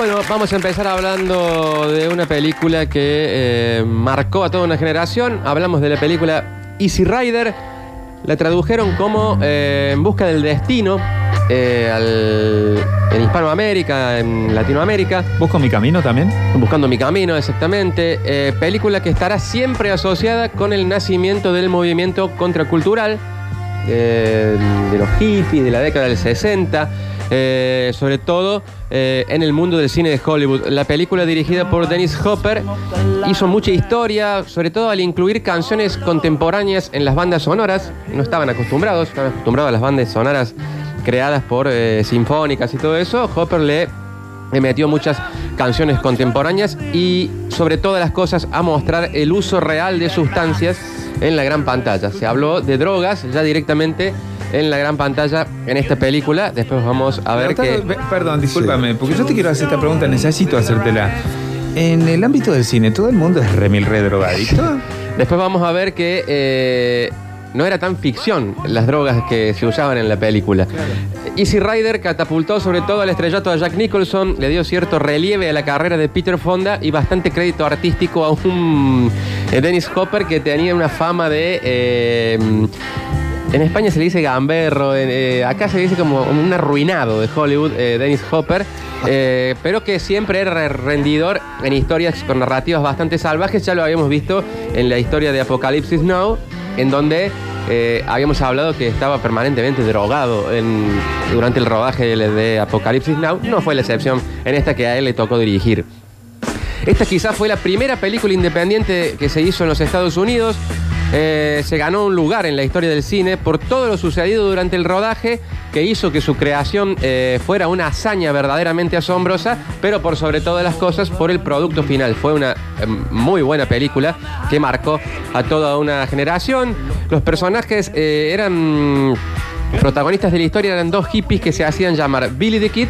Bueno, vamos a empezar hablando de una película que eh, marcó a toda una generación. Hablamos de la película Easy Rider. La tradujeron como eh, En busca del destino eh, al- en Hispanoamérica, en Latinoamérica. ¿Busco mi camino también? Buscando mi camino, exactamente. Eh, película que estará siempre asociada con el nacimiento del movimiento contracultural de los hippies de la década del 60. Eh, sobre todo eh, en el mundo del cine de Hollywood. La película dirigida por Dennis Hopper hizo mucha historia, sobre todo al incluir canciones contemporáneas en las bandas sonoras. No estaban acostumbrados, estaban acostumbrados a las bandas sonoras creadas por eh, sinfónicas y todo eso. Hopper le metió muchas canciones contemporáneas y sobre todas las cosas a mostrar el uso real de sustancias en la gran pantalla. Se habló de drogas ya directamente en la gran pantalla en esta película. Después vamos a ver que... Perdón, discúlpame, porque yo te quiero hacer esta pregunta, necesito hacértela. En el ámbito del cine, ¿todo el mundo es remil re drogadicto? Después vamos a ver que eh, no era tan ficción las drogas que se usaban en la película. Easy Rider catapultó sobre todo al estrellato a Jack Nicholson, le dio cierto relieve a la carrera de Peter Fonda y bastante crédito artístico a un eh, Dennis Hopper que tenía una fama de... eh, en España se le dice gamberro, eh, acá se dice como un arruinado de Hollywood, eh, Dennis Hopper, eh, pero que siempre era rendidor en historias con narrativas bastante salvajes. Ya lo habíamos visto en la historia de Apocalipsis Now, en donde habíamos hablado que estaba permanentemente drogado durante el rodaje de, de Apocalipsis Now. No fue la excepción en esta que a él le tocó dirigir. Esta quizás fue la primera película independiente que se hizo en los Estados Unidos. Eh, se ganó un lugar en la historia del cine por todo lo sucedido durante el rodaje que hizo que su creación eh, fuera una hazaña verdaderamente asombrosa, pero por sobre todas las cosas por el producto final. Fue una eh, muy buena película que marcó a toda una generación. Los personajes eran protagonistas de la historia, eran dos hippies que se hacían llamar Billy the Kid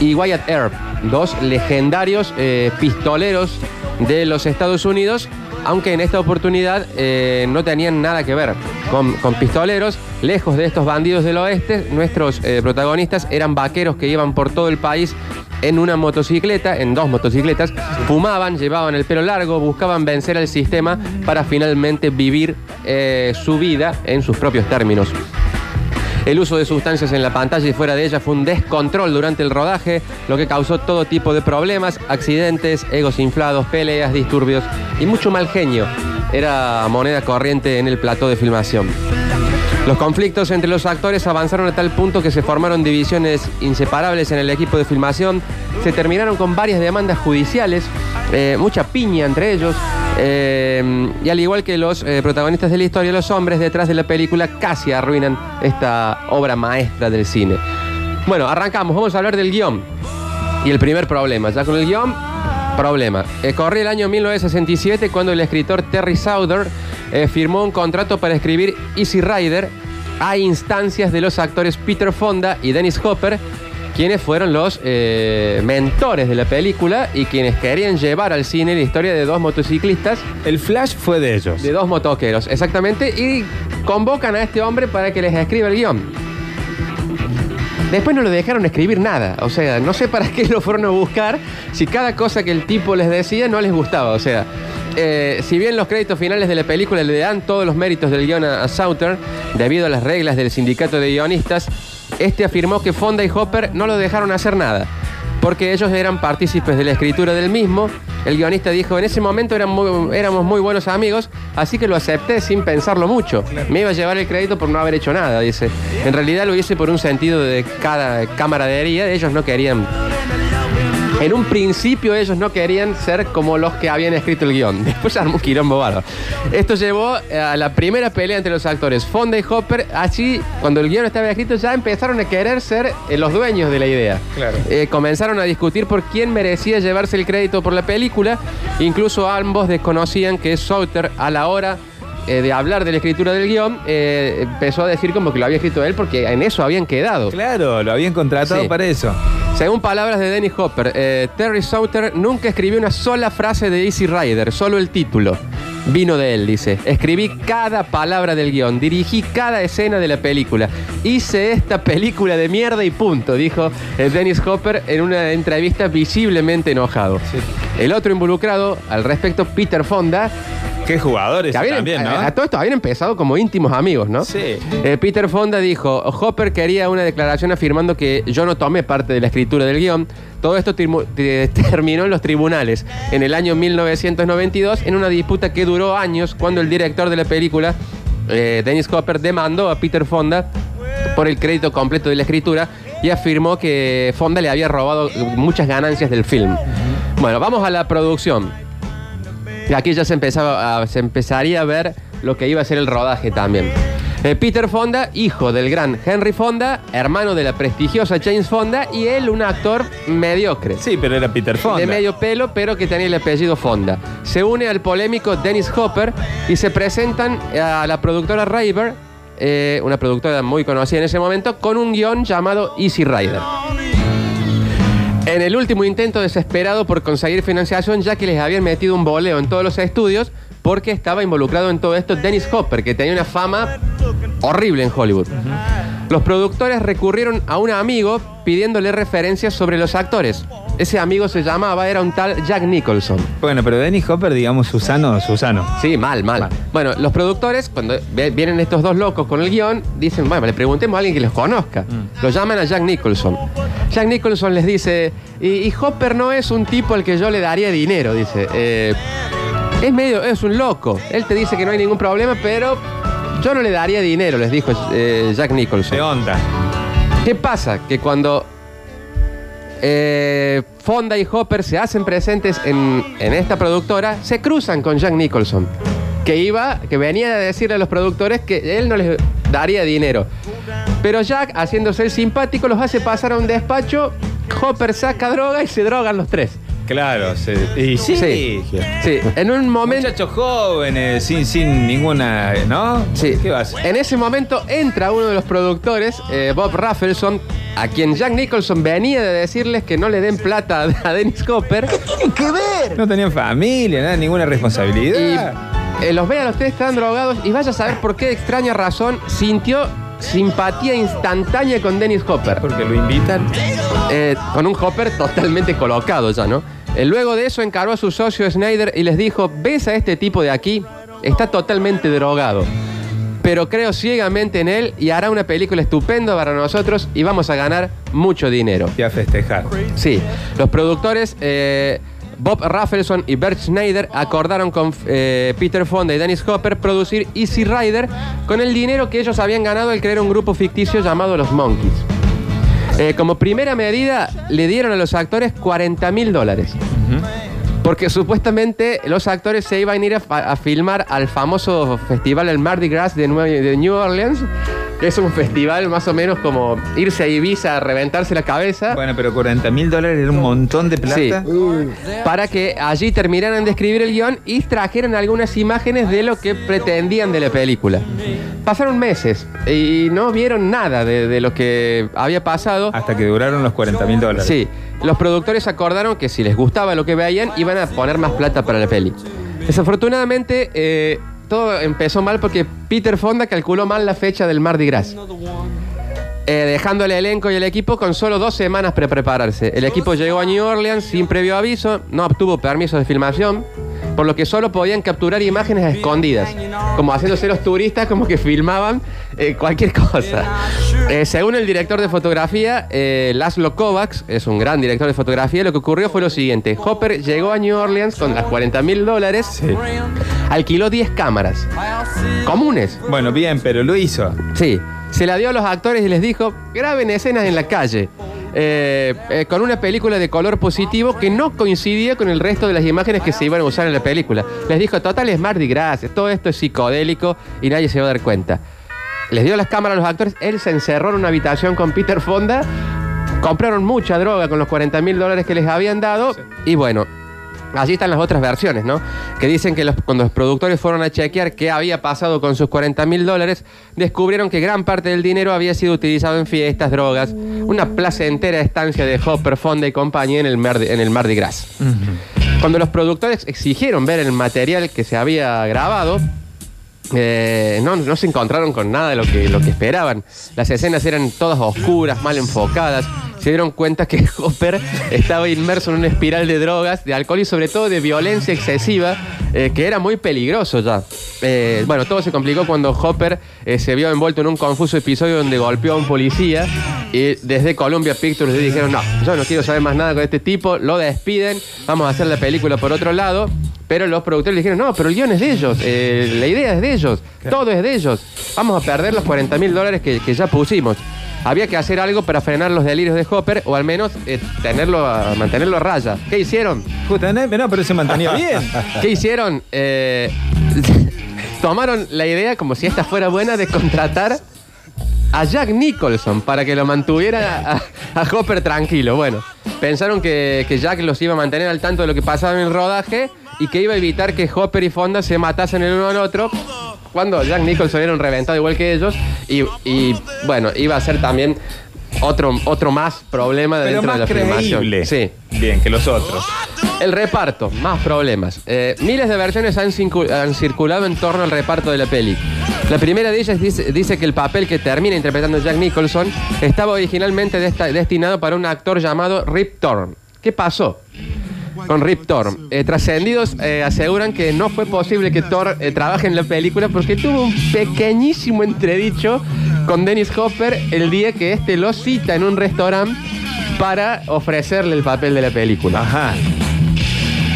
y Wyatt Earp, dos legendarios pistoleros de los Estados Unidos, aunque en esta oportunidad eh, no tenían nada que ver con, pistoleros. Lejos de estos bandidos del oeste, nuestros eh, protagonistas eran vaqueros que iban por todo el país en una motocicleta, en dos motocicletas, fumaban, llevaban el pelo largo, buscaban vencer al sistema para finalmente vivir eh, su vida en sus propios términos. El uso de sustancias en la pantalla y fuera de ella fue un descontrol durante el rodaje, lo que causó todo tipo de problemas, accidentes, egos inflados, peleas, disturbios y mucho mal genio. Era moneda corriente en el plató de filmación. Los conflictos entre los actores avanzaron a tal punto que se formaron divisiones inseparables en el equipo de filmación, se terminaron con varias demandas judiciales, eh, mucha piña entre ellos, eh, y al igual que los eh, protagonistas de la historia, los hombres detrás de la película casi arruinan esta obra maestra del cine. Bueno, arrancamos, vamos a hablar del guion. Y el primer problema, ya con el guion, problema. Eh, corría el año 1967 cuando el escritor Terry Southern eh, firmó un contrato para escribir Easy Rider a instancias de los actores Peter Fonda y Dennis Hopper, quienes fueron los eh, mentores de la película y quienes querían llevar al cine la historia de dos motociclistas El flash fue de ellos. de dos motoqueros, exactamente, y convocan a este hombre para que les escriba el guion. Después no le dejaron escribir nada, o sea, no sé para qué lo fueron a buscar si cada cosa que el tipo les decía no les gustaba, o sea, eh, si bien los créditos finales de la película le dan todos los méritos del guion a, a Southern, debido a las reglas del sindicato de guionistas, este afirmó que Fonda y Hopper no lo dejaron hacer nada, porque ellos eran partícipes de la escritura del mismo. El guionista dijo, en ese momento eran muy- éramos muy buenos amigos, así que lo acepté sin pensarlo mucho. Me iba a llevar el crédito por no haber hecho nada, dice. En realidad lo hice por un sentido de cada camaradería, ellos no querían... En un principio ellos no querían ser como los que habían escrito el guion. Después armó un quilombo bárbaro. Esto llevó eh, a la primera pelea entre los actores Fonda y Hopper. Así, cuando el guion estaba escrito, ya empezaron a querer ser eh, los dueños de la idea. Claro. Eh, comenzaron a discutir por quién merecía llevarse el crédito por la película. Incluso ambos desconocían que Souter, a la hora eh, de hablar de la escritura del guion, eh, empezó a decir como que lo había escrito él porque en eso habían quedado. Claro, lo habían contratado Sí. para eso. Según palabras de Dennis Hopper, eh, Terry Souter nunca escribió una sola frase de Easy Rider, solo el título. vino de él, dice. Escribí cada palabra del guion, dirigí cada escena de la película. Hice esta película de mierda y punto, dijo eh, Dennis Hopper en una entrevista visiblemente enojado. El otro involucrado al respecto, Peter Fonda, Qué jugadores habían, también, ¿no? a, a todo esto habían empezado como íntimos amigos, ¿no? Sí. Eh, Peter Fonda dijo, Hopper quería una declaración afirmando que yo no tomé parte de la escritura del guion. Todo esto terminó en los tribunales en el año 1992 en una disputa que duró años cuando el director de la película, eh, Dennis Hopper, demandó a Peter Fonda por el crédito completo de la escritura y afirmó que Fonda le había robado muchas ganancias del film. Bueno, vamos a la producción. Y aquí ya se, empezaba a- se empezaría a ver lo que iba a ser el rodaje también. Eh, Peter Fonda, hijo del gran Henry Fonda, hermano de la prestigiosa James Fonda, y él un actor mediocre. Sí, pero era Peter Fonda. De medio pelo, pero que tenía el apellido Fonda. Se une al polémico Dennis Hopper y se presentan a la productora River, eh, una productora muy conocida en ese momento, con un guion llamado Easy Rider. En el último intento desesperado por conseguir financiación, ya que les habían metido un boleo en todos los estudios, porque estaba involucrado en todo esto Dennis Hopper, que tenía una fama horrible en Hollywood. Los productores recurrieron a un amigo pidiéndole referencias sobre los actores. Ese amigo se llamaba, era un tal Jack Nicholson. Bueno, pero Dennis Hopper, digamos, Susano, Susano. Sí, mal, mal, Mal. Bueno, los productores, cuando vienen estos dos locos con el guion, dicen, bueno, le preguntemos a alguien que los conozca. Mm. Lo llaman a Jack Nicholson. Jack Nicholson les dice, y, y Hopper no es un tipo al que yo le daría dinero, dice. Eh, es medio, es un loco. Él te dice que no hay ningún problema, pero yo no le daría dinero, les dijo eh, Jack Nicholson. De onda. ¿Qué pasa? Que cuando eh, Fonda y Hopper se hacen presentes en, en esta productora, se cruzan con Jack Nicholson, que iba, que venía a decirle a los productores que él no les daría dinero. Pero Jack, haciéndose el simpático, los hace pasar a un despacho, Hopper saca droga y se drogan los tres. Claro, sí. Y sí. Sí. Sí, en un momento... Muchachos jóvenes, sin, sin ninguna. ¿No? Sí. ¿Qué vas? En ese momento entra uno de los productores, eh, Bob Raffleson, a quien Jack Nicholson venía de decirles que no le den plata a, Dennis Hopper. No tenían familia, nada, ninguna Y responsabilidad. Eh, los ve a los tres están drogados y vaya a saber por qué de extraña razón sintió simpatía instantánea con Dennis Hopper. Porque lo invitan. Eh, con un Hopper totalmente colocado ya, ¿no? Eh, luego de eso encaró a su socio Snyder y les dijo, ¿ves a este tipo de aquí? Está totalmente drogado. Pero creo ciegamente en él y hará una película estupenda para nosotros y vamos a ganar mucho dinero. Y a festejar. Sí, los productores eh, Bob Raffleson y Bert Schneider acordaron con eh, Peter Fonda y Dennis Hopper producir Easy Rider con el dinero que ellos habían ganado al crear un grupo ficticio llamado Los Monkeys. Eh, como primera medida, le dieron a los actores 40 mil dólares. Porque supuestamente los actores se iban a ir a, filmar al famoso festival el Mardi Gras de, de New Orleans, es un festival más o menos como irse a Ibiza a reventarse la cabeza. Bueno, pero 40 mil dólares era un montón de plata. Sí. para que allí terminaran de escribir el guion y trajeran algunas imágenes de lo que pretendían de la película. Pasaron meses y no vieron nada de, de lo que había pasado. Hasta que duraron los 40 mil dólares. Sí, los productores acordaron que si les gustaba lo que veían, iban a poner más plata para la peli. Desafortunadamente, eh, todo empezó mal porque Peter Fonda calculó mal la fecha del Mardi Gras. Eh, dejando el elenco y el equipo con solo dos semanas para prepararse. El equipo llegó a New Orleans sin previo aviso, no obtuvo permiso de filmación, por lo que solo podían capturar imágenes a escondidas, como haciéndose los turistas, como que filmaban eh, cualquier cosa. Eh, según el director de fotografía, eh, Laszlo Kovacs, es un gran director de fotografía, lo que ocurrió fue lo siguiente. Hopper llegó a New Orleans con las 40 mil dólares, Sí. Alquiló 10 cámaras, comunes, Bueno, bien, pero lo hizo. Sí, se la dio a los actores y les dijo, graben escenas en la calle. eh, eh, con una película de color positivo que no coincidía con el resto de las imágenes que se iban a usar en la película. Les dijo, total es Mardi Gras, todo esto es psicodélico y nadie se va a dar cuenta. Les dio las cámaras a los actores, él se encerró en una habitación con Peter Fonda, compraron mucha droga con los 40 mil dólares que les habían dado y bueno, Allí están las otras versiones, ¿no? Que dicen que los- cuando los productores fueron a chequear qué había pasado con sus 40 mil dólares, descubrieron que gran parte del dinero había sido utilizado en fiestas, drogas, una placentera estancia de Hopper, Fonda y compañía en el, Mardi, en el Mardi Gras. Cuando los productores exigieron ver el material que se había grabado, eh, no, no se encontraron con nada de lo que, lo que esperaban. Las escenas eran todas oscuras, mal enfocadas. Se dieron cuenta que Hopper estaba inmerso en una espiral de drogas, de alcohol y sobre todo de violencia excesiva, eh, que era muy peligroso ya. Eh, bueno, todo se complicó cuando Hopper eh, se vio envuelto en un confuso episodio donde golpeó a un policía y desde Columbia Pictures le dijeron, no, yo no quiero saber más nada con este tipo, lo despiden, vamos a hacer la película por otro lado. Pero los productores le dijeron, no, pero el guion es de ellos, eh, la idea es de ellos, todo es de ellos. Vamos a perder los 40 mil dólares que, que ya pusimos. Había que hacer algo para frenar los delirios de Hopper o al menos eh, tenerlo a- mantenerlo a raya. ¿Qué hicieron? Justamente, no, pero se mantenía bien. ¿Qué hicieron? Eh, tomaron la idea, como si esta fuera buena, de contratar a Jack Nicholson para que lo mantuviera a, a Hopper tranquilo. Bueno, pensaron que, que Jack los iba a mantener al tanto de lo que pasaba en el rodaje y que iba a evitar que Hopper y Fonda se matasen el uno al otro. Cuando Jack Nicholson era un reventado igual que ellos y, y, bueno, iba a ser también otro, otro más problema Pero dentro de la filmación. creíble. Sí. Bien, que los otros. El reparto, más problemas. Eh, miles de versiones han, circulado en torno al reparto de la peli. La primera de ellas dice, dice que el papel que termina interpretando Jack Nicholson estaba originalmente destinado para un actor llamado Rip Torn. ¿Qué pasó? Con Rip Torn. Eh, trascendidos eh, aseguran que no fue posible que Thor eh, trabaje en la película porque tuvo un pequeñísimo entredicho con Dennis Hopper el día que este lo cita en un restaurante para ofrecerle el papel de la película. Ajá.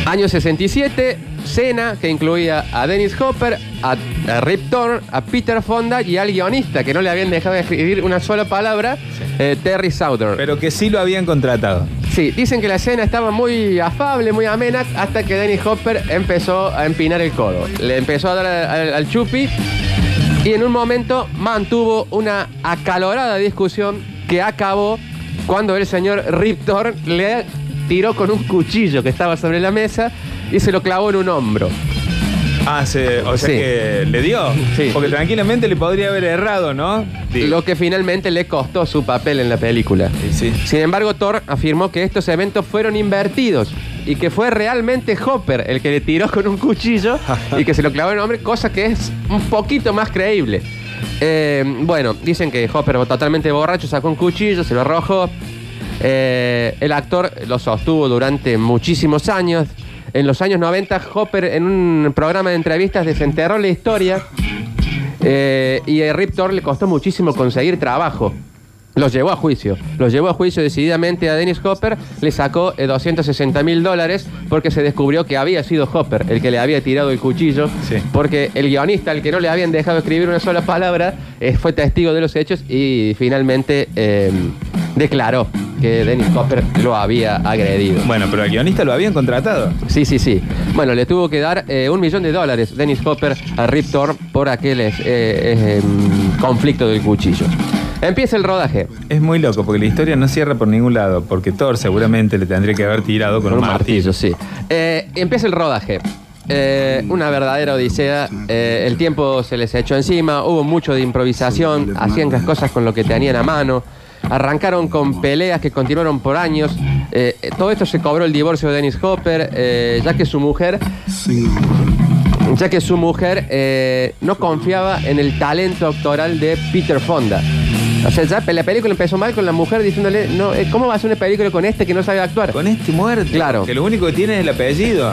Año 67, cena que incluía a Dennis Hopper, a, a Rip Torn, a Peter Fonda y al guionista, que no le habían dejado de escribir una sola palabra, eh, Terry Southern. Pero que sí lo habían contratado. Sí, dicen que la escena estaba muy afable, muy amena, hasta que Dennis Hopper empezó a empinar el codo. Le empezó a dar al, al- al chupi y en un momento mantuvo una acalorada discusión que acabó cuando el señor Rip Torn le tiró con un cuchillo que estaba sobre la mesa y se lo clavó en un hombro. Ah, se- o sea Sí. que le dio. Sí. Porque tranquilamente le podría haber errado, ¿no? Digo. Lo que finalmente le costó su papel en la película. Sí, sí. Sin embargo, Thor afirmó que estos eventos fueron invertidos y que fue realmente Hopper el que le tiró con un cuchillo y que se lo clavó en el hombre, cosa que es un poquito más creíble. Eh, bueno, dicen que Hopper totalmente borracho sacó un cuchillo, se lo arrojó. Eh, el actor lo sostuvo durante muchísimos años. En los años 90, Hopper en un programa de entrevistas desenterró la historia eh, y a Rip Torn le costó muchísimo conseguir trabajo. Los llevó a juicio. Los llevó a juicio decididamente a Dennis Hopper. Le sacó eh, 260 mil dólares porque se descubrió que había sido Hopper el que le había tirado el cuchillo. Sí. Porque el guionista, al que no le habían dejado escribir una sola palabra, eh, fue testigo de los hechos y finalmente eh, declaró que Dennis Hopper lo había agredido. Bueno, pero al guionista lo habían contratado. Sí, sí, sí. Bueno, le tuvo que dar eh, un millón de dólares Dennis Hopper a Rip Torn por aquel eh, eh, em, conflicto del cuchillo. Empieza el rodaje. Es muy loco porque la historia no cierra por ningún lado. Porque Thor seguramente le tendría que haber tirado con, Con un martillo. martillo, sí. Empieza el rodaje. Eh, una verdadera odisea. Eh, el tiempo se les echó encima. Hubo mucho de improvisación. Hacían las cosas con lo que tenían a mano. Arrancaron con peleas que continuaron por años. Eh, todo esto se cobró el divorcio de Dennis Hopper, eh, ya que su mujer ya que su mujer eh, no confiaba en el talento actoral de Peter Fonda. O sea, ya la película empezó mal con la mujer diciéndole, no, ¿cómo va a ser una película con este que no sabe actuar? Con este muerto. Claro. Que lo único que tiene es el apellido.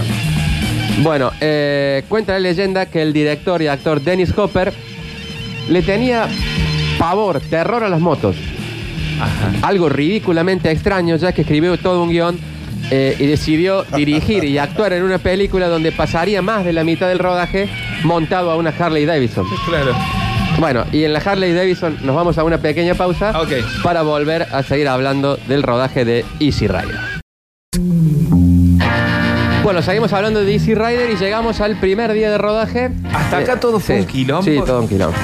Bueno, eh, cuenta la leyenda que el director y actor Dennis Hopper le tenía pavor, terror a las motos. Ajá. Algo ridículamente extraño, ya que escribió todo un guion eh, y decidió dirigir y actuar en una película donde pasaría más de la mitad del rodaje montado a una Harley Davidson. Claro. Bueno, y en la Harley Davidson nos vamos a una pequeña pausa Ok. para volver a seguir hablando del rodaje de Easy Rider. Bueno, seguimos hablando de Easy Rider y llegamos al primer día de rodaje. Hasta acá todo fue un quilombo. Sí, todo un quilombo.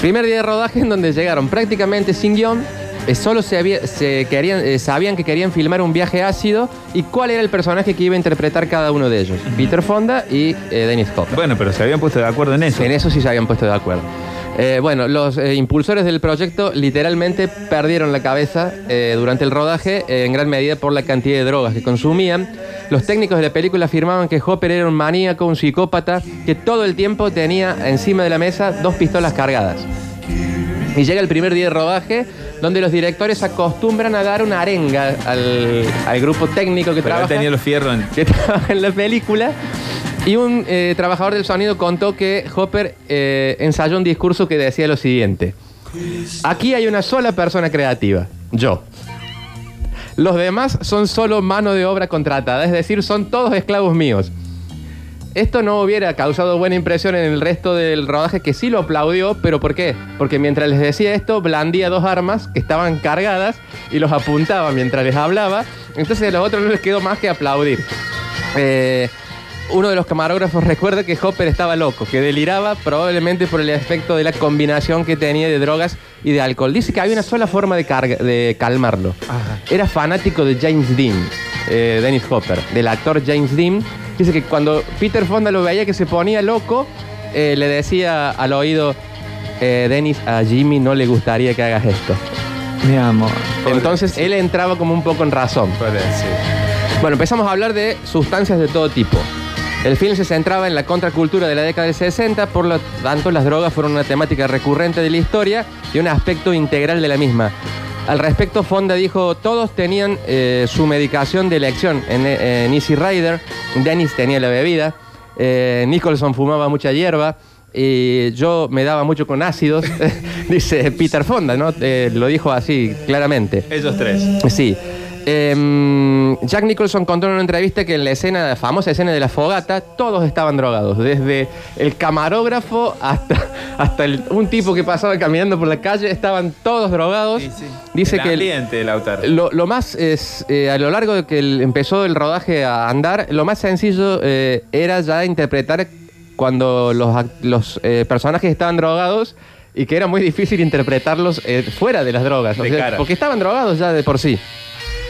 Primer día de rodaje en donde llegaron prácticamente sin guion. Eh, solo se había- se querían, eh, sabían que querían filmar un viaje ácido y cuál era el personaje que iba a interpretar cada uno de ellos. Peter Fonda y eh, Dennis Hopper. Bueno, pero se habían puesto de acuerdo en eso. En eso sí se habían puesto de acuerdo. Eh, bueno, los eh, impulsores del proyecto literalmente perdieron la cabeza eh, durante el rodaje, en gran medida por la cantidad de drogas que consumían. Los técnicos de la película afirmaban que Hopper era un maníaco, un psicópata, que todo el tiempo tenía encima de la mesa dos pistolas cargadas. Y llega el primer día de rodaje, donde los directores acostumbran a dar una arenga al, al grupo técnico que Pero él trabaja tenía los fierros en... que trabaja en la película. Y un eh, trabajador del sonido contó que Hopper eh, ensayó un discurso que decía lo siguiente. Aquí hay una sola persona creativa, yo. Los demás son solo mano de obra contratada, es decir, son todos esclavos míos. Esto no hubiera causado buena impresión en el resto del rodaje que sí lo aplaudió, pero ¿por qué? Porque mientras les decía esto, blandía dos armas que estaban cargadas y los apuntaba mientras les hablaba. Entonces a los otros no les quedó más que aplaudir. Eh, uno de los camarógrafos recuerda que Hopper estaba loco, que deliraba probablemente por el efecto de la combinación que tenía de drogas y de alcohol. Dice que había una sola forma de, carga- de calmarlo. Ajá. Era fanático de James Dean, eh, Dennis Hopper, del actor James Dean. Dice que cuando Peter Fonda lo veía que se ponía loco, eh, le decía al oído, eh, Dennis, a Jimmy no le gustaría que hagas esto. Mi amor. Entonces él entraba como un poco en razón. Puede ser. Bueno, empezamos a hablar de sustancias de todo tipo. El film se centraba en la contracultura de la década del 60, por lo tanto las drogas fueron una temática recurrente de la historia y un aspecto integral de la misma. Al respecto, Fonda dijo, todos tenían eh, su medicación de elección. En, en Easy Rider, Dennis tenía la bebida, eh, Nicholson fumaba mucha hierba, y yo me daba mucho con ácidos, dice Peter Fonda, ¿no? Eh, lo dijo así claramente. Ellos tres. Sí. Em, Jack Nicholson contó en una entrevista que en la escena, la famosa escena de la fogata, todos estaban drogados. Desde el camarógrafo hasta, hasta el- un tipo que pasaba caminando por la calle, estaban todos drogados. Dice el que el- ambiente del Lautaro. lo, lo más es, eh, a lo largo de que el- empezó el rodaje a andar, lo más sencillo eh, era ya interpretar cuando los, los eh, personajes estaban drogados y que era muy difícil interpretarlos fuera de las drogas. De sea, porque estaban drogados ya de por sí.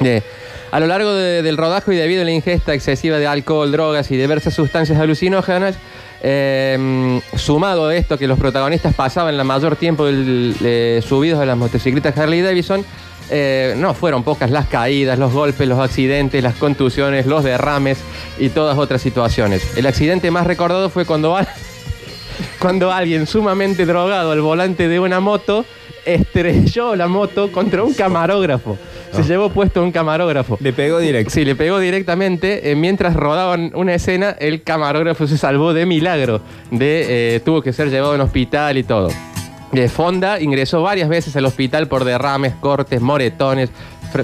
A lo largo de- del rodaje y debido a la ingesta excesiva de alcohol, drogas y diversas sustancias alucinógenas, eh, sumado a esto que los protagonistas pasaban la mayor tiempo eh, subidos a las motocicletas Harley Davidson, eh, no fueron pocas las caídas, los golpes, los accidentes, las contusiones, los derrames y todas otras situaciones. El accidente más recordado fue cuando alguien sumamente drogado al volante de una moto estrelló la moto contra un camarógrafo. Se llevó puesto un camarógrafo. Le pegó directo. Sí, le pegó directamente. eh, mientras rodaban una escena, el camarógrafo se salvó de milagro. De, eh, tuvo que ser llevado a un hospital y todo. De Fonda ingresó varias veces al hospital por derrames, cortes, moretones.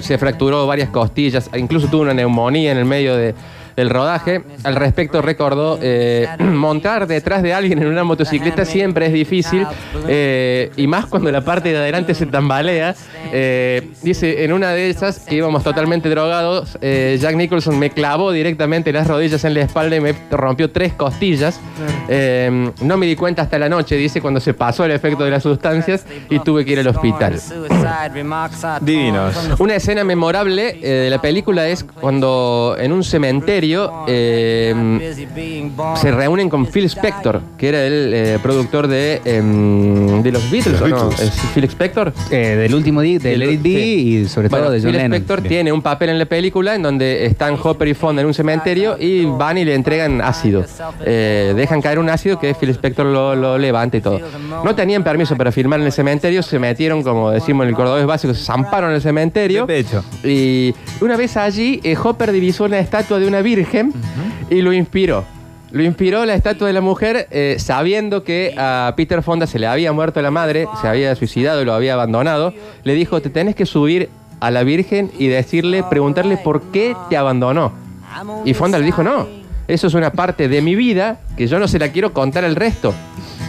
se fracturó varias costillas. Incluso tuvo una neumonía en el medio de- del rodaje. Al respecto recordó, eh, montar detrás de alguien en una motocicleta siempre es difícil. eh, y más cuando la parte de adelante se tambalea. Eh, dice, en una de esas, que íbamos totalmente drogados, eh, Jack Nicholson me clavó directamente las rodillas en la espalda y me rompió tres costillas. Eh, no me di cuenta hasta la noche, dice, cuando se pasó el efecto de las sustancias y tuve que ir al hospital. Divinos. Una escena memorable eh, de la película es cuando en un cementerio eh, se reúnen con Phil Spector, que era el eh, productor de, em, de los Beatles, ¿o no? ¿Es Phil Spector? Eh, del último día, de sí. y sobre Bueno, todo de John Phil Lennon. Spector Bien. tiene un papel en la película en donde están Hopper y Fonda en un cementerio y van y le entregan ácido. Eh, dejan caer un ácido que Phil Spector lo, lo levanta y todo. No tenían permiso para filmar en el cementerio, se metieron, como decimos en el cordobés básico, se zamparon en el cementerio. De pecho. Y una vez allí, eh, Hopper divisó una estatua de una virgen y lo inspiró. Lo inspiró la estatua de la mujer eh, sabiendo que a Peter Fonda se le había muerto la madre, se había suicidado y lo había abandonado. Le dijo, te tenés que subir a la Virgen y decirle, preguntarle por qué te abandonó. Y Fonda le dijo, no, eso es una parte de mi vida que yo no se la quiero contar al resto.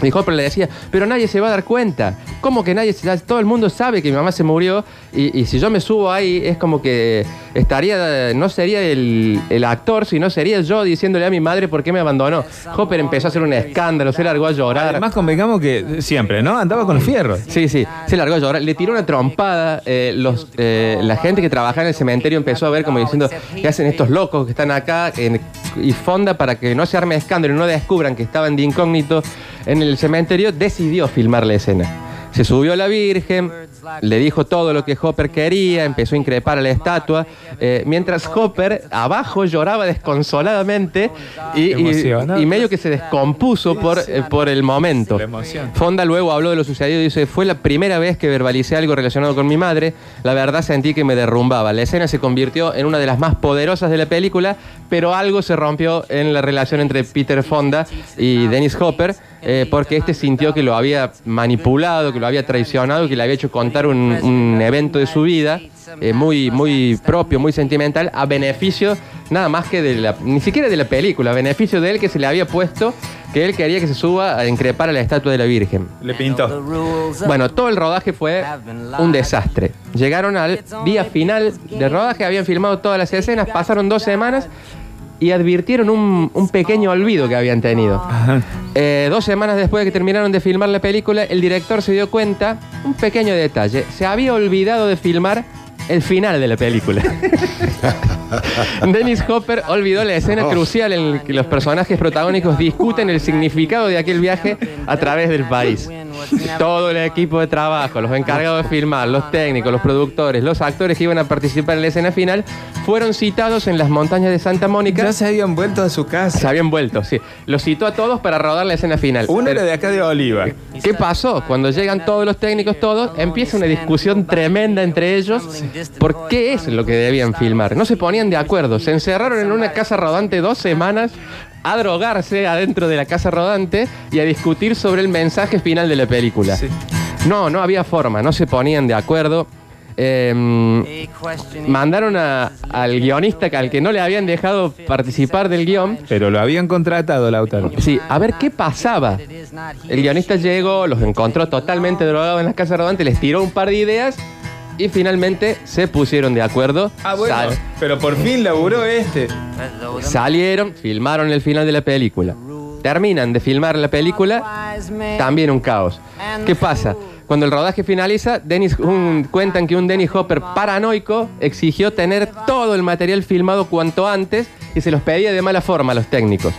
Y Hopper le decía, pero nadie se va a dar cuenta. ¿Cómo que nadie? se- ya Todo el mundo sabe que mi mamá se murió y, y si yo me subo ahí es como que estaría, no sería el, el actor, sino sería yo diciéndole a mi madre por qué me abandonó. Hopper empezó a hacer un escándalo, se largó a llorar. Además, convengamos que siempre, ¿no? Andaba con los fierros. Sí, sí, se largó a llorar. Le tiró una trompada. eh, los, eh, la gente que trabajaba en el cementerio empezó a ver como diciendo, ¿qué hacen estos locos que están acá? En- y Fonda, para que no se arme escándalo y no descubran que estaban de incógnito en el cementerio, decidió filmar la escena. Se subió a la Virgen, le dijo todo lo que Hopper quería, empezó a increpar a la estatua, eh, mientras Hopper abajo lloraba desconsoladamente y, y- Emocionado. y medio que se descompuso por, eh, por el momento. Fonda luego habló de lo sucedido y dice, fue la primera vez que verbalicé algo relacionado con mi madre, la verdad sentí que me derrumbaba. La escena se convirtió en una de las más poderosas de la película, pero algo se rompió en la relación entre Peter Fonda y Dennis Hopper, eh, porque este sintió que lo había manipulado, que lo había traicionado, que le había hecho contar un, un evento de su vida. eh, muy, muy propio, muy sentimental, a beneficio nada más que de la, ni siquiera de la película, a beneficio de él que se le había puesto que él quería que se suba a increpar a la estatua de la Virgen. Le pintó. Bueno, todo el rodaje fue un desastre. Llegaron al día final del rodaje, habían filmado todas las escenas, pasaron dos semanas y advirtieron un, un pequeño olvido que habían tenido. Ajá. Eh, dos semanas después de que terminaron de filmar la película, el director se dio cuenta, un pequeño detalle, se había olvidado de filmar el final de la película. Dennis Hopper olvidó la escena crucial en la que los personajes protagónicos discuten el significado de aquel viaje a través del país. Todo el equipo de trabajo, los encargados de filmar, los técnicos, los productores, los actores que iban a participar en la escena final, fueron citados en las montañas de Santa Mónica. Ya se habían vuelto a su Se casa. habían vuelto, sí. Los citó a todos para rodar la escena final. Uno Pero- era de acá de Oliva. ¿Qué pasó? Cuando llegan todos los técnicos, todos, empieza una discusión tremenda entre ellos por qué es lo que debían filmar. No se ponían de acuerdo. Se encerraron en una casa rodante dos semanas a drogarse adentro de la casa rodante y a discutir sobre el mensaje final de la película. Sí. No, no había forma, no se ponían de acuerdo. Eh, mandaron a- al guionista al que no le habían dejado participar del guion. Pero lo habían contratado, Lautaro. Sí, a ver qué pasaba. El guionista llegó, los encontró totalmente drogados en la casa rodante, les tiró un par de ideas y finalmente se pusieron de acuerdo. Ah, bueno. Sal- Pero por fin laburó este. salieron, filmaron el final de la película. Terminan de filmar la película, también un caos. ¿Qué pasa? Cuando el rodaje finaliza, Dennis, un- cuentan que un Dennis Hopper paranoico exigió tener todo el material filmado cuanto antes y se los pedía de mala forma a los técnicos.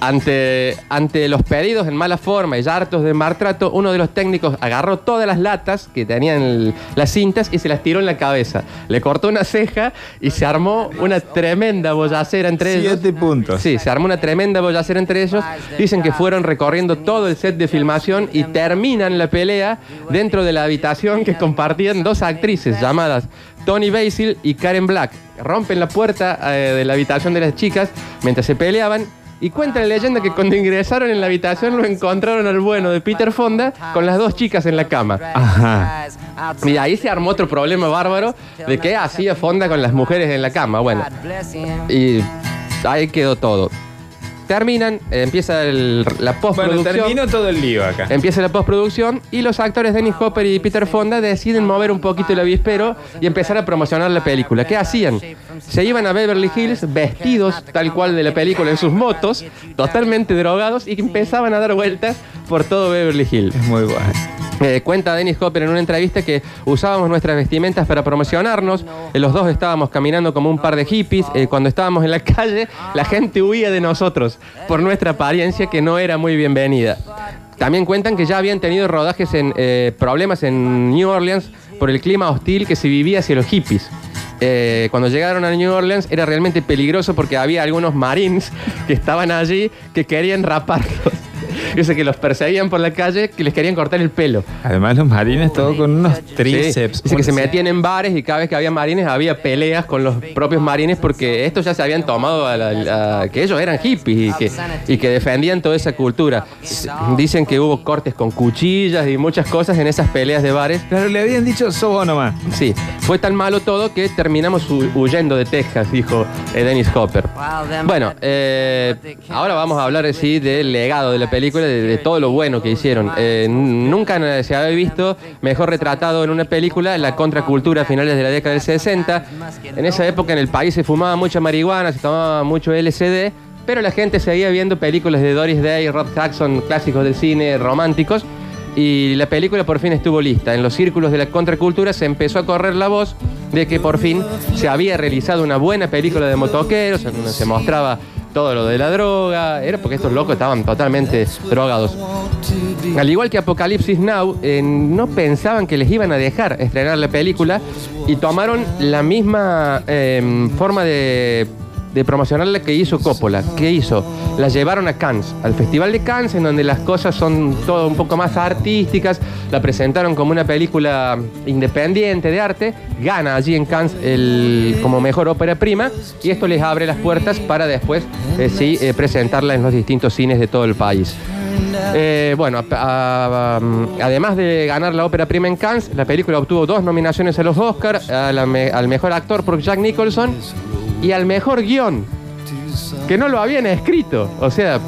Ante, ante los pedidos en mala forma y ya hartos de maltrato, uno de los técnicos agarró todas las latas que tenían el- las cintas y se las tiró en la cabeza. Le cortó una ceja y se armó una tremenda bollacera entre ellos. Siete puntos. Sí, se armó una tremenda bollacera entre ellos. Dicen que fueron recorriendo todo el set de filmación y terminan la pelea dentro de la habitación que compartían dos actrices llamadas Tony Basil y Karen Black. Rompen la puerta eh, de la habitación de las chicas mientras se peleaban. Y cuenta la leyenda que cuando ingresaron en la habitación lo encontraron al bueno de Peter Fonda con las dos chicas en la cama. Ajá. Y ahí se armó otro problema bárbaro de qué hacía Fonda con las mujeres en la cama. Bueno, y ahí quedó todo. Terminan, eh, empieza el- la Bueno, postproducción. terminó todo el lío acá. Empieza la postproducción y los actores Dennis Hopper y Peter Fonda deciden mover un poquito el avispero y empezar a promocionar la película. ¿Qué hacían? Se iban a Beverly Hills vestidos tal cual de la película en sus motos, totalmente drogados y empezaban a dar vueltas por todo Beverly Hills. Es muy bueno. Eh, cuenta Dennis Hopper en una entrevista que usábamos nuestras vestimentas para promocionarnos. Eh, los dos estábamos caminando como un par de hippies. Eh, cuando estábamos en la calle, la gente huía de nosotros por nuestra apariencia que no era muy bienvenida. También cuentan que ya habían tenido rodajes en problemas en New Orleans por el clima hostil que se vivía hacia los hippies. Eh, cuando llegaron a New Orleans era realmente peligroso porque había algunos marines que estaban allí que querían raparlos. Dice que los perseguían por la calle, que les querían cortar el pelo. Además, los marines todos con unos Sí. tríceps. Dice que se metían en bares y cada vez que había marines había peleas con los propios marines porque estos ya se habían tomado a la- a- que ellos eran hippies y que, y que defendían toda esa cultura. Dicen que hubo cortes con cuchillas y muchas cosas en esas peleas de bares. Claro, le habían dicho, sos vos nomás. Sí, fue tan malo todo que terminamos hu- huyendo de Texas, dijo eh, Dennis Hopper. Bueno, eh, ahora vamos a hablar sí, del legado de la película, de, todo lo bueno que hicieron. Eh, nunca se había visto mejor retratado en una película la contracultura a finales de la década del 60. En esa época en el país se fumaba mucha marihuana, se tomaba mucho LSD, pero la gente seguía viendo películas de Doris Day, Rob Jackson, clásicos del cine románticos. Y la película por fin estuvo lista. En los círculos de la contracultura se empezó a correr la voz de que por fin se había realizado una buena película de motoqueros, se mostraba todo lo de la droga, era porque estos locos estaban totalmente drogados. Al igual que Apocalipsis Now, eh, no pensaban que les iban a dejar estrenar la película y tomaron la misma eh, forma de de promocionarla que hizo Coppola. ¿Qué hizo? La llevaron a Cannes, al Festival de Cannes, en donde las cosas son todo un poco más artísticas. La presentaron como una película independiente de arte. Gana allí en Cannes el, como mejor ópera prima. Y esto les abre las puertas para después, eh, sí, eh, presentarla en los distintos cines de todo el país. Eh, bueno, además de ganar la ópera prima en Cannes, la película obtuvo dos nominaciones a los Oscars, al mejor actor por Jack Nicholson y al mejor guion, que no lo habían escrito. O sea,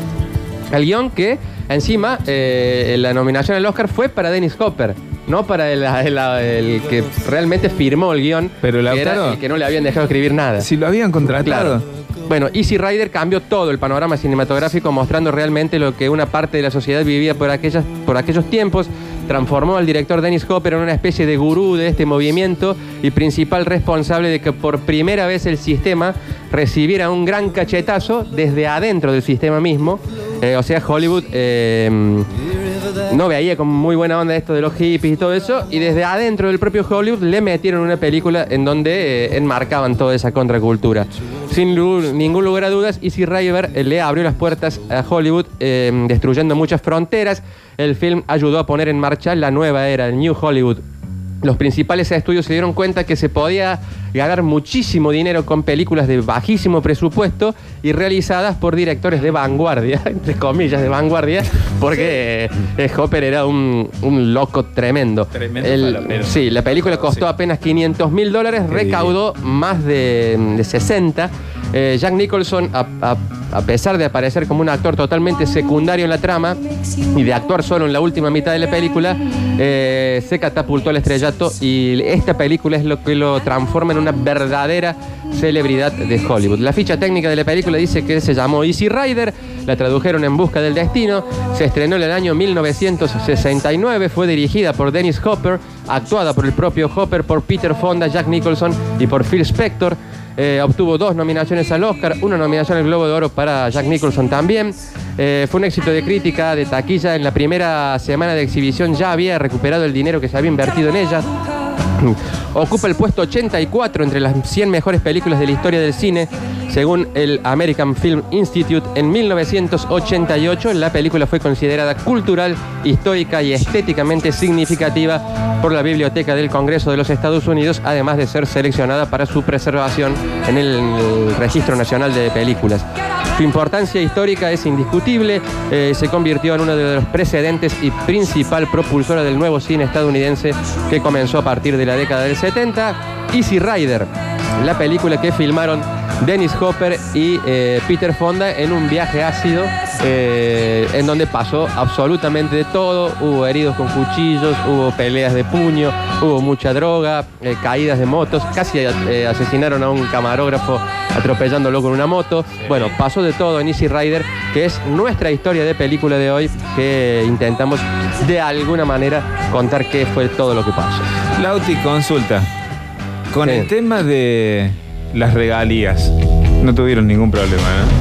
el guion que encima eh, la nominación al Oscar fue para Dennis Hopper. No para el, que realmente firmó el guion, pero que era el que no le habían dejado escribir nada. Si lo habían contratado. Bueno, Easy Rider cambió todo el panorama cinematográfico, mostrando realmente lo que una parte de la sociedad vivía por, aquellas, por aquellos tiempos transformó al director Dennis Hopper en una especie de gurú de este movimiento y principal responsable de que por primera vez el sistema recibiera un gran cachetazo desde adentro del sistema mismo. Eh, o sea, Hollywood eh, no veía con muy buena onda esto de los hippies y todo eso, y desde adentro del propio Hollywood le metieron una película en donde eh, enmarcaban toda esa contracultura. Sin ningún lugar a dudas, Easy River le abrió las puertas a Hollywood, destruyendo muchas fronteras. El film ayudó a poner en marcha la nueva era, el New Hollywood los principales estudios se dieron cuenta que se podía ganar muchísimo dinero con películas de bajísimo presupuesto y realizadas por directores de vanguardia, entre comillas de vanguardia, porque eh, Hopper era un, loco tremendo. Tremendo sí, la película costó apenas 500 mil dólares, recaudó más de, de 60 eh, Jack Nicholson, a, pesar de aparecer como un actor totalmente secundario en la trama y de actuar solo en la última mitad de la película, eh, se catapultó al estrellato y esta película es lo que lo transforma en una verdadera celebridad de Hollywood. La ficha técnica de la película dice que se llamó Easy Rider, la tradujeron en Busca del Destino, se estrenó en el año 1969, fue dirigida por Dennis Hopper, actuada por el propio Hopper, por Peter Fonda, Jack Nicholson y por Phil Spector. Eh, obtuvo dos nominaciones al Oscar, una nominación al Globo de Oro para Jack Nicholson también. Eh, fue un éxito de crítica, de taquilla. En la primera semana de exhibición ya había recuperado el dinero que se había invertido en ella. Ocupa el puesto 84 entre las 100 mejores películas de la historia del cine. Según el American Film Institute, en 1988 la película fue considerada cultural, histórica y estéticamente significativa por la Biblioteca del Congreso de los Estados Unidos, además de ser seleccionada para su preservación en el Registro Nacional de Películas. Su importancia histórica es indiscutible, eh, se convirtió en uno de los precedentes y principal propulsora del nuevo cine estadounidense que comenzó a partir de la década del 70, Easy Rider, la película que filmaron Dennis Hopper y eh, Peter Fonda en un viaje ácido eh, en donde pasó absolutamente de todo. Hubo heridos con cuchillos, hubo peleas de puño, hubo mucha droga, eh, caídas de motos, casi asesinaron a un camarógrafo atropellándolo con una moto. Bueno, pasó de todo en Easy Rider, que es nuestra historia de película de hoy, que intentamos de alguna manera contar qué fue todo lo que pasó. Lauti, consulta. Con el tema de las regalías. No tuvieron ningún problema, ¿no?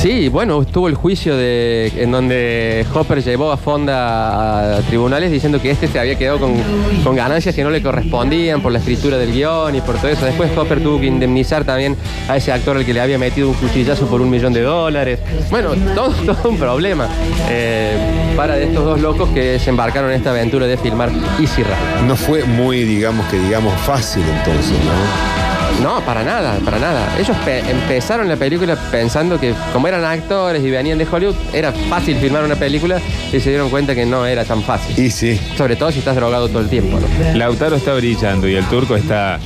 Sí, bueno, estuvo el juicio de, en donde Hopper llevó a Fonda a tribunales diciendo que este se había quedado con, ganancias que no le correspondían por la escritura del guion y por todo eso. Después Hopper tuvo que indemnizar también a ese actor al que le había metido un cuchillazo por un millón de dólares. Bueno, todo, un problema eh, para estos dos locos que se embarcaron en esta aventura de filmar Easy Ride. No fue muy, digamos que digamos, fácil entonces, ¿no? No, para nada, para nada. Ellos empezaron la película pensando que como eran actores y venían de Hollywood, era fácil filmar una película y se dieron cuenta que no era tan fácil. Y sí. Sobre todo si estás drogado todo el tiempo, ¿no? Lautaro está brillando y el turco está...